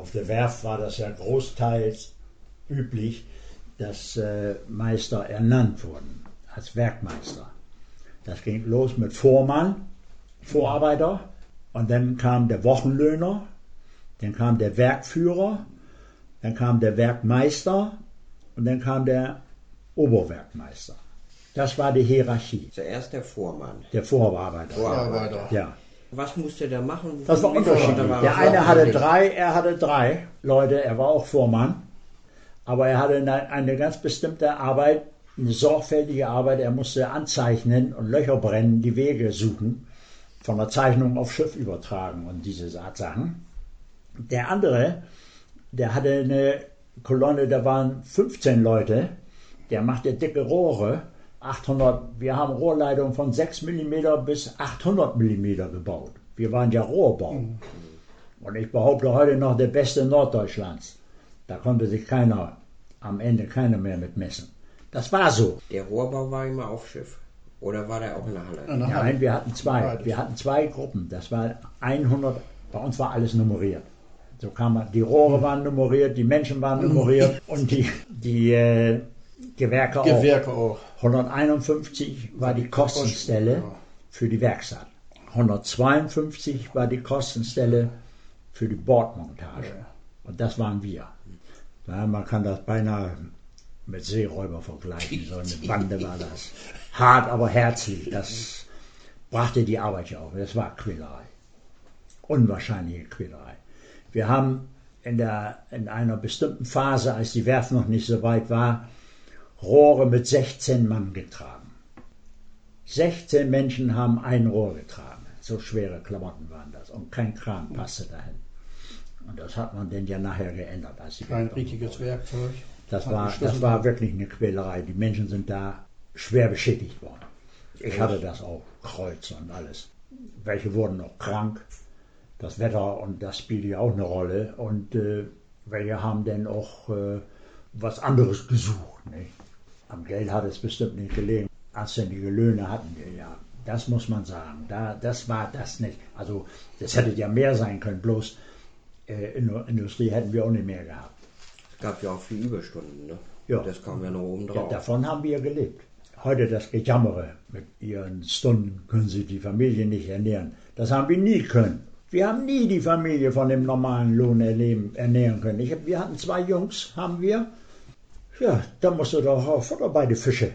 Auf der Werft war das ja großteils üblich, dass äh, Meister ernannt wurden als Werkmeister. Das ging los mit Vormann, Vorarbeiter, und dann kam der Wochenlöhner, dann kam der Werkführer, dann kam der Werkmeister und dann kam der Oberwerkmeister. Das war die Hierarchie. Zuerst der Vormann. Der Vorarbeiter. Vorarbeiter. Ja. Was musste der machen? Das war unterschiedlich. Der eine hatte drei, er hatte drei Leute, er war auch Vormann. Aber er hatte eine, eine ganz bestimmte Arbeit, eine sorgfältige Arbeit. Er musste anzeichnen und Löcher brennen, die Wege suchen, von der Zeichnung auf Schiff übertragen und diese Art Sachen. Der andere, der hatte eine Kolonne, da waren 15 Leute, der machte dicke Rohre, 800, wir haben Rohrleitungen von 6 mm bis 800 mm gebaut. Wir waren ja Rohrbau. Und ich behaupte heute noch der beste Norddeutschlands. Da konnte sich keiner, am Ende keiner mehr mit messen. Das war so. Der Rohrbau war immer auf Schiff. Oder war der auch in der Halle? Nein, wir hatten zwei. Wir hatten zwei Gruppen. Das war 100, bei uns war alles nummeriert. So kam man, die Rohre waren nummeriert, die Menschen waren nummeriert und die, die äh, Gewerke auch. Gewerke auch. 151 war die Kostenstelle für die Werkstatt. 152 war die Kostenstelle für die Bordmontage. Und das waren wir. Ja, man kann das beinahe mit Seeräuber vergleichen. So eine Bande war das. Hart, aber herzlich. Das brachte die Arbeit ja auch. Das war Quälerei. Unwahrscheinliche Quälerei. Wir haben in, der, in einer bestimmten Phase, als die Werft noch nicht so weit war, Rohre mit 16 Mann getragen. 16 Menschen haben ein Rohr getragen. So schwere Klamotten waren das. Und kein Kran passte dahin. Und das hat man denn ja nachher geändert. Kein richtiges Werkzeug. das war, das war wirklich eine Quälerei. Die Menschen sind da schwer beschädigt worden. Ich hatte das auch, Kreuz und alles. Welche wurden noch krank. Das Wetter und das spielte ja auch eine Rolle. Und äh, welche haben denn auch äh, was anderes gesucht. Nicht? Am Geld hat es bestimmt nicht gelegen. Anständige Löhne hatten wir ja. Das muss man sagen. Da, das war das nicht. Also das hätte ja mehr sein können. Bloß äh, in der Industrie hätten wir auch nicht mehr gehabt. Es gab ja auch viel Überstunden, ne? Ja. Das kam ja noch oben Ja, drauf. davon haben wir gelebt. Heute das Gejammere. Mit ihren Stunden können sie die Familie nicht ernähren. Das haben wir nie können. Wir haben nie die Familie von dem normalen Lohn erleben, ernähren können. Ich wir hatten zwei Jungs, haben wir. Ja, da musste doch auch Futter bei den Fische.